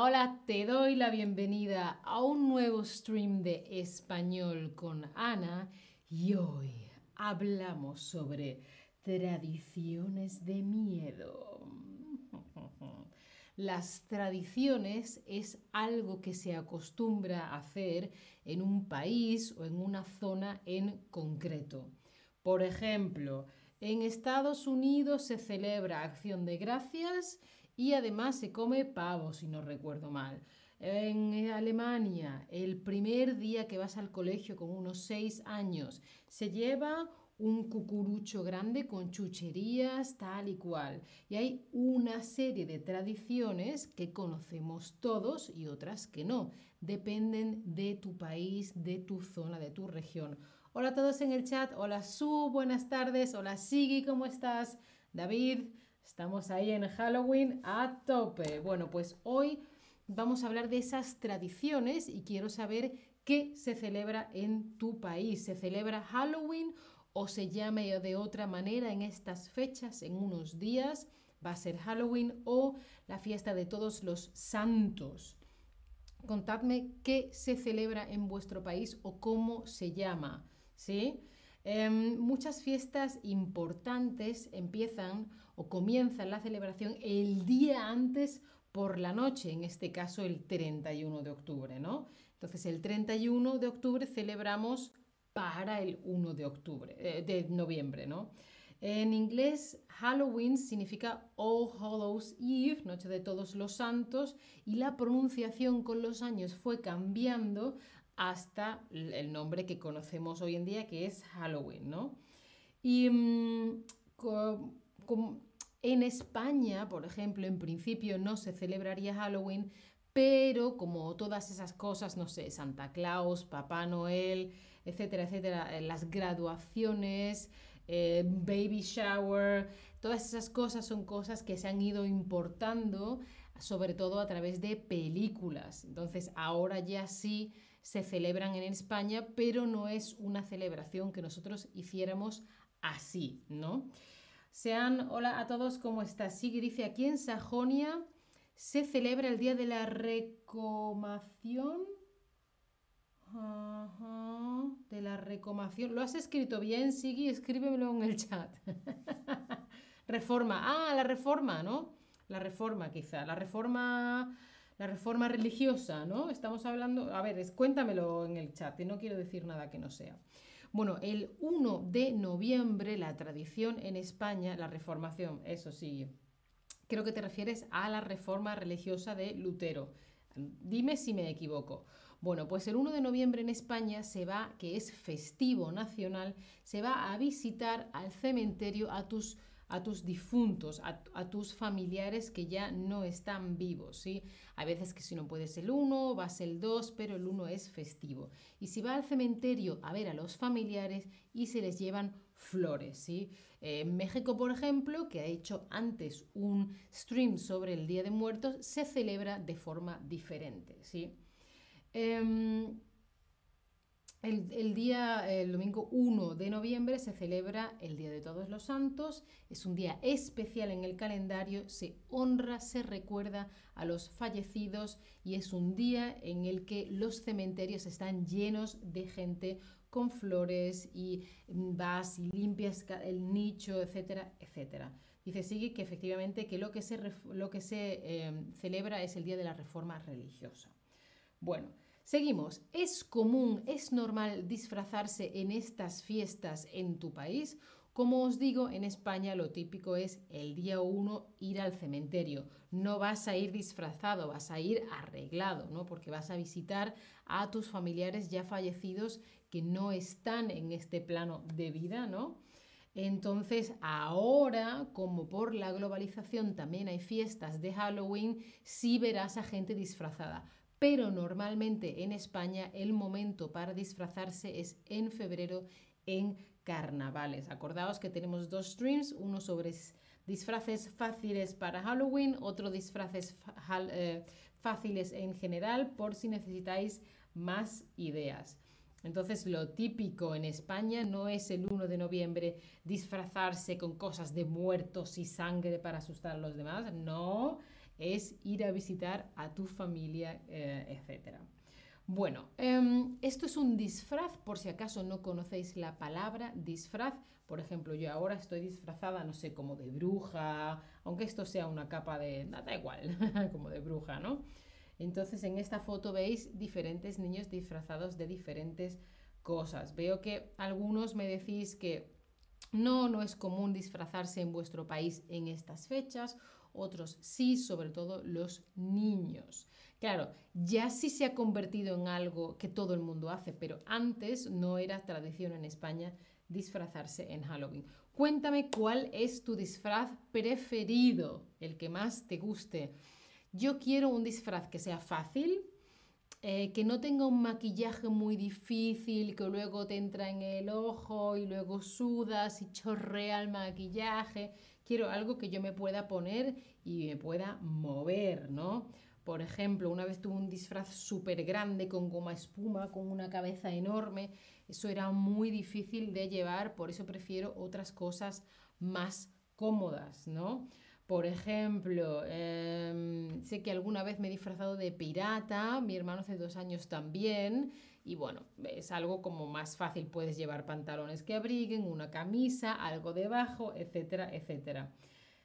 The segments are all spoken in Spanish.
Hola, te doy la bienvenida a un nuevo stream de español con Ana y hoy hablamos sobre tradiciones de miedo. Las tradiciones es algo que se acostumbra a hacer en un país o en una zona en concreto. Por ejemplo, en Estados Unidos se celebra Acción de Gracias y además se come pavo, si no recuerdo mal. En Alemania, el primer día que vas al colegio con unos seis años, se lleva un cucurucho grande con chucherías, tal y cual. Y hay una serie de tradiciones que conocemos todos y otras que no. Dependen de tu país, de tu zona, de tu región. Hola a todos en el chat. Hola Su, buenas tardes. Hola Sigi, ¿cómo estás? David, Estamos ahí en Halloween a tope. Bueno, pues hoy vamos a hablar de esas tradiciones y quiero saber qué se celebra en tu país. ¿Se celebra Halloween o se llame de otra manera en estas fechas, en unos días? ¿Va a ser Halloween o la fiesta de todos los santos? Contadme qué se celebra en vuestro país o cómo se llama. ¿Sí? Em, muchas fiestas importantes empiezan o comienzan la celebración el día antes por la noche, en este caso el 31 de octubre, ¿no? Entonces el 31 de octubre celebramos para el 1 de octubre, eh, de noviembre, ¿no? En inglés, Halloween significa All Hallows Eve, Noche de Todos los Santos, y la pronunciación con los años fue cambiando hasta el nombre que conocemos hoy en día, que es Halloween, ¿no? Y mm, en España, por ejemplo, en principio no se celebraría Halloween, pero como todas esas cosas, no sé, Santa Claus, Papá Noel, etcétera, etcétera, eh, las graduaciones, eh, baby shower, todas esas cosas son cosas que se han ido importando, sobre todo a través de películas. Entonces, ahora ya sí se celebran en España, pero no es una celebración que nosotros hiciéramos así, ¿no? Sean, hola a todos, ¿cómo estás? Sí, dice, aquí en Sajonia se celebra el Día de la Recomación. de la recomación. ¿Lo has escrito bien, Sigui? Escríbemelo en el chat. reforma. Ah, la reforma, ¿no? La reforma, quizá. La reforma la reforma religiosa, ¿no? Estamos hablando, a ver, cuéntamelo en el chat, y no quiero decir nada que no sea. Bueno, el 1 de noviembre, la tradición en España, la reformación, eso sí, creo que te refieres a la reforma religiosa de Lutero. Dime si me equivoco. Bueno, pues el 1 de noviembre en España se va, que es festivo nacional, se va a visitar al cementerio a tus a tus difuntos, a, tus familiares que ya no están vivos, ¿sí? Hay veces que si no puedes el 1, vas el 2, pero el 1 es festivo. Y si va al cementerio a ver a los familiares y se les llevan flores, ¿sí? En México, por ejemplo, que ha hecho antes un stream sobre el Día de Muertos, se celebra de forma diferente, ¿sí? Em, el, día, el domingo 1 de noviembre se celebra el Día de Todos los Santos. Es un día especial en el calendario, se honra, se recuerda a los fallecidos y es un día en el que los cementerios están llenos de gente con flores y vas y limpias el nicho, etcétera, etcétera. Dice sigue que efectivamente que lo que se, lo que se eh, celebra es el Día de la Reforma Religiosa. Bueno, Seguimos. ¿Es común, es normal disfrazarse en estas fiestas en tu país? Como os digo, en España lo típico es el día 1 ir al cementerio. No vas a ir disfrazado, vas a ir arreglado, ¿no? Porque vas a visitar a tus familiares ya fallecidos que no están en este plano de vida, ¿no? Entonces, ahora, como por la globalización también hay fiestas de Halloween, sí verás a gente disfrazada pero normalmente en España el momento para disfrazarse es en febrero en carnavales. Acordaos que tenemos dos streams, uno sobre disfraces fáciles para Halloween, otro disfraces eh, fáciles en general por si necesitáis más ideas. Entonces lo típico en España no es el 1 de noviembre disfrazarse con cosas de muertos y sangre para asustar a los demás, no, es ir a visitar a tu familia, eh, etc. Bueno, em, esto es un disfraz, por si acaso no conocéis la palabra disfraz. Por ejemplo, yo ahora estoy disfrazada, no sé, como de bruja, aunque esto sea una capa de... da igual, como de bruja, ¿no? Entonces en esta foto veis diferentes niños disfrazados de diferentes cosas. Veo que algunos me decís que no, no es común disfrazarse en vuestro país en estas fechas, otros sí, sobre todo los niños. Claro, ya sí se ha convertido en algo que todo el mundo hace, pero antes no era tradición en España disfrazarse en Halloween. Cuéntame cuál es tu disfraz preferido, el que más te guste. Yo quiero un disfraz que sea fácil, eh, que no tenga un maquillaje muy difícil, que luego te entra en el ojo y luego sudas y chorrea el maquillaje. Quiero algo que yo me pueda poner y me pueda mover, ¿no? Por ejemplo, una vez tuve un disfraz súper grande con goma espuma, con una cabeza enorme. Eso era muy difícil de llevar, por eso prefiero otras cosas más cómodas, ¿no? Por ejemplo, em, sé que alguna vez me he disfrazado de pirata, mi hermano hace dos años también, y bueno, es algo como más fácil, puedes llevar pantalones que abriguen, una camisa, algo debajo, etcétera, etcétera.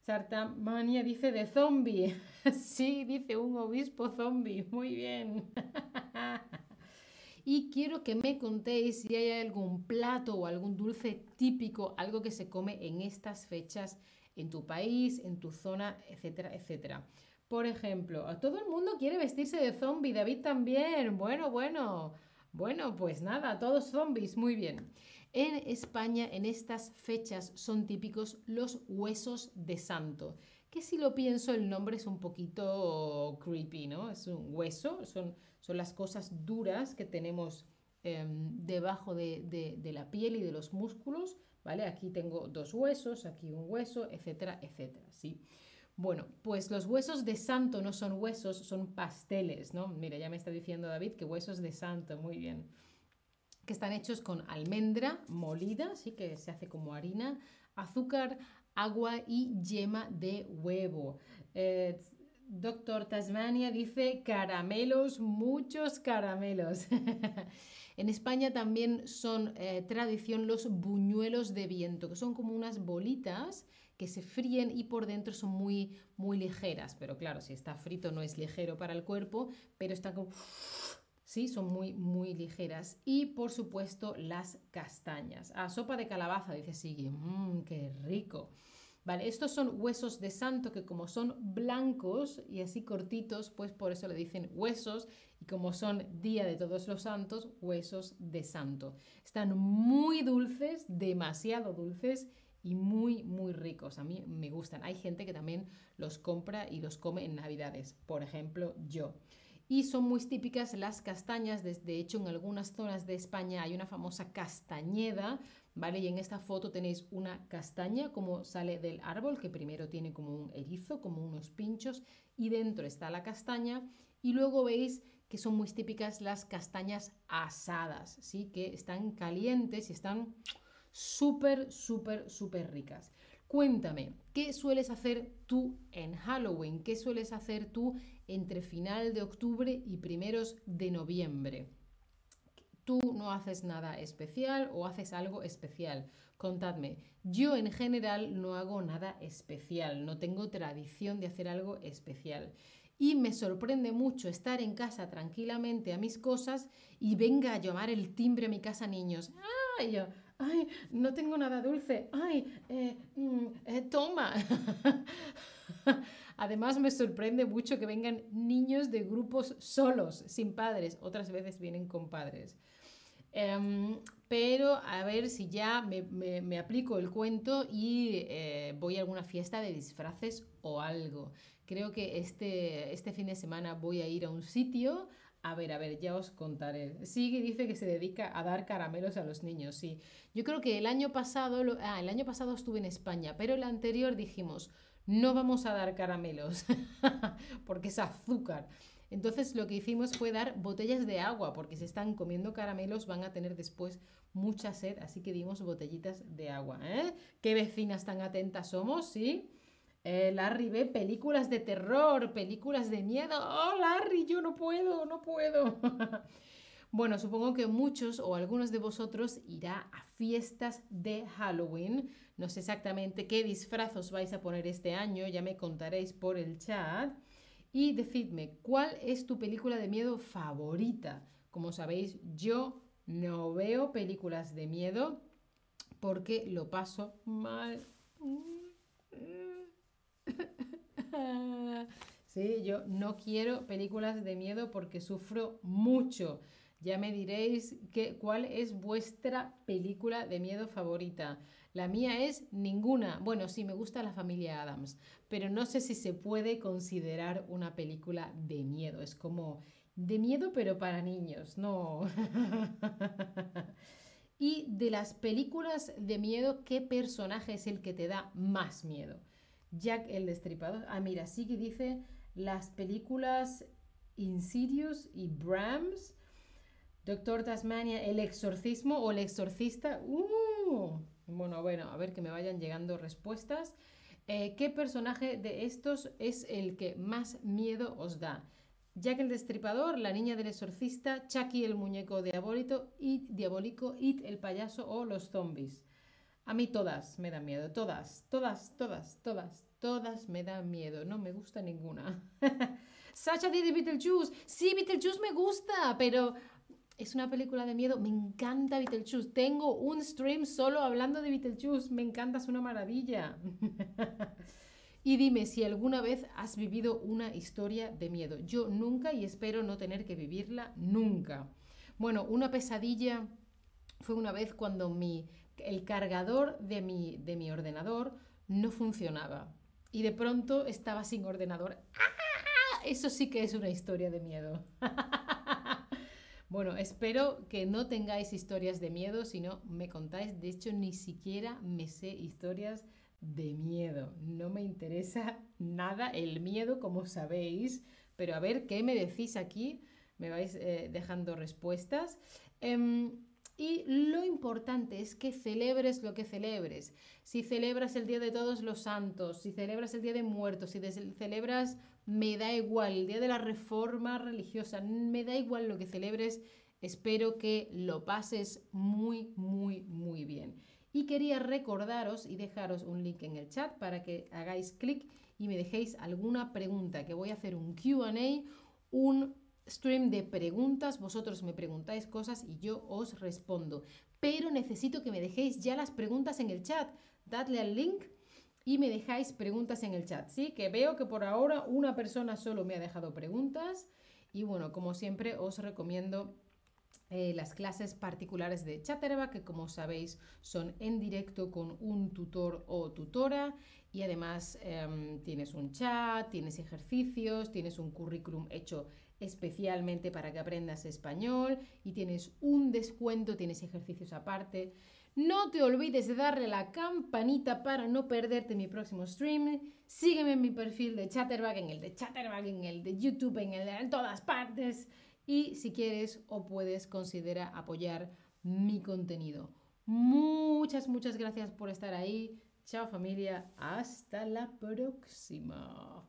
Sartamania dice de zombie. sí, dice un obispo zombie. Muy bien. y quiero que me contéis si hay algún plato o algún dulce típico, algo que se come en estas fechas en tu país, en tu zona, etcétera, etcétera. Por ejemplo, todo el mundo quiere vestirse de zombie, David también. Bueno, bueno. Bueno, pues nada, todos zombies, muy bien. En España, en estas fechas, son típicos los huesos de santo. Que si lo pienso, el nombre es un poquito creepy, ¿no? Es un hueso, son, son las cosas duras que tenemos em, debajo de, de la piel y de los músculos ¿vale? Aquí tengo dos huesos, aquí un hueso, etcétera, etcétera, ¿sí? Bueno, pues los huesos de santo no son huesos, son pasteles, ¿no? Mira, ya me está diciendo David que huesos de santo, muy bien. Que están hechos con almendra molida, sí que se hace como harina, azúcar, agua y yema de huevo. Eh, Doctor Tasmania dice caramelos, muchos caramelos. En España también son eh, tradición los buñuelos de viento, que son como unas bolitas que se fríen y por dentro son muy, muy ligeras. Pero claro, si está frito no es ligero para el cuerpo, pero está como... Sí, son muy, muy ligeras. Y por supuesto las castañas. Ah, sopa de calabaza, dice Sigui. Mmm, qué rico. Vale, estos son huesos de santo que como son blancos y así cortitos, pues por eso le dicen huesos y como son Día de Todos los Santos, huesos de santo. Están muy dulces, demasiado dulces y muy, muy ricos. A mí me gustan. Hay gente que también los compra y los come en Navidades, por ejemplo yo. Y son muy típicas las castañas, de hecho en algunas zonas de España hay una famosa castañeda, Y en esta foto tenéis una castaña como sale del árbol, que primero tiene como un erizo, como unos pinchos, y dentro está la castaña. Y luego veis que son muy típicas las castañas asadas, ¿sí? Que están calientes y están súper, súper, súper ricas. Cuéntame, ¿qué sueles hacer tú en Halloween? ¿Qué sueles hacer tú entre final de octubre y primeros de noviembre? Tú no haces nada especial o haces algo especial. Contadme, yo en general no hago nada especial, no tengo tradición de hacer algo especial. Y me sorprende mucho estar en casa tranquilamente a mis cosas y venga a llamar el timbre a mi casa niños. ¡Ay! ¡Ay! No tengo nada dulce. ¡Ay! Eh, mm, eh, toma. Además me sorprende mucho que vengan niños de grupos solos, sin padres. Otras veces vienen con padres. Em, pero a ver si ya me, aplico el cuento y eh, voy a alguna fiesta de disfraces o algo. Creo que este, este fin de semana voy a ir a un sitio. A ver, a ver, ya os contaré. Sigue dice que se dedica a dar caramelos a los niños, sí. Yo creo que el año pasado, ah, el año pasado estuve en España, pero el anterior dijimos, no vamos a dar caramelos, porque es azúcar. Entonces lo que hicimos fue dar botellas de agua, porque si están comiendo caramelos van a tener después mucha sed, así que dimos botellitas de agua. ¿eh? ¿Qué vecinas tan atentas somos? ¿Sí? Eh, Larry ve películas de terror, películas de miedo. Oh, Larry, yo no puedo, no puedo. bueno, supongo que muchos o algunos de vosotros irá a fiestas de Halloween. No sé exactamente qué disfrazos vais a poner este año, ya me contaréis por el chat. Y decidme, ¿cuál es tu película de miedo favorita? Como sabéis, yo no veo películas de miedo porque lo paso mal. Sí, yo no quiero películas de miedo porque sufro mucho. Ya me diréis que, cuál es vuestra película de miedo favorita. La mía es ninguna. Bueno, sí, me gusta la familia Adams, pero no sé si se puede considerar una película de miedo. Es como de miedo, pero para niños, no. y de las películas de miedo, ¿qué personaje es el que te da más miedo? Jack el Destripador. Ah, mira, sí que dice las películas Insidious y Brahms, Doctor Tasmania, El Exorcismo o El Exorcista. Uh, bueno, bueno, a ver que me vayan llegando respuestas. Eh, ¿Qué personaje de estos es el que más miedo os da? Jack el Destripador, La Niña del Exorcista, Chucky el Muñeco Diabólico, It, Diabólico, It el Payaso o Los Zombies. A mí todas me dan miedo, todas, todas, todas, todas, todas me dan miedo, no me gusta ninguna. Sacha dice Beetlejuice, sí, Beetlejuice me gusta, pero es una película de miedo, me encanta Beetlejuice, tengo un stream solo hablando de Beetlejuice, me encanta, es una maravilla. Y dime si alguna vez has vivido una historia de miedo. Yo nunca y espero no tener que vivirla nunca. Bueno, una pesadilla fue una vez cuando mi, el cargador de mi, de mi ordenador no funcionaba. Y de pronto estaba sin ordenador. ¡Ah! Eso sí que es una historia de miedo. bueno, espero que no tengáis historias de miedo, si no me contáis. De hecho, ni siquiera me sé historias de miedo. No me interesa nada el miedo, como sabéis, pero a ver qué me decís aquí. Me vais eh, dejando respuestas. Em, y lo importante es que celebres lo que celebres. Si celebras el Día de Todos los Santos, si celebras el Día de Muertos, si celebras, me da igual, el Día de la Reforma Religiosa, me da igual lo que celebres, espero que lo pases muy, muy, muy bien. Y quería recordaros y dejaros un link en el chat para que hagáis clic y me dejéis alguna pregunta, que voy a hacer un QA, un stream de preguntas, vosotros me preguntáis cosas y yo os respondo. Pero necesito que me dejéis ya las preguntas en el chat. Dadle al link y me dejáis preguntas en el chat, ¿sí? Que veo que por ahora una persona solo me ha dejado preguntas y bueno, como siempre os recomiendo eh, las clases particulares de Chatterback, que como sabéis son en directo con un tutor o tutora y además em, tienes un chat, tienes ejercicios, tienes un currículum hecho especialmente para que aprendas español y tienes un descuento, tienes ejercicios aparte. No te olvides de darle la campanita para no perderte mi próximo stream. Sígueme en mi perfil de Chatterback, en el de Chatterback, en el de YouTube, en el en todas partes y si quieres o puedes considera apoyar mi contenido. Muchas, muchas gracias por estar ahí. Chao familia, hasta la próxima.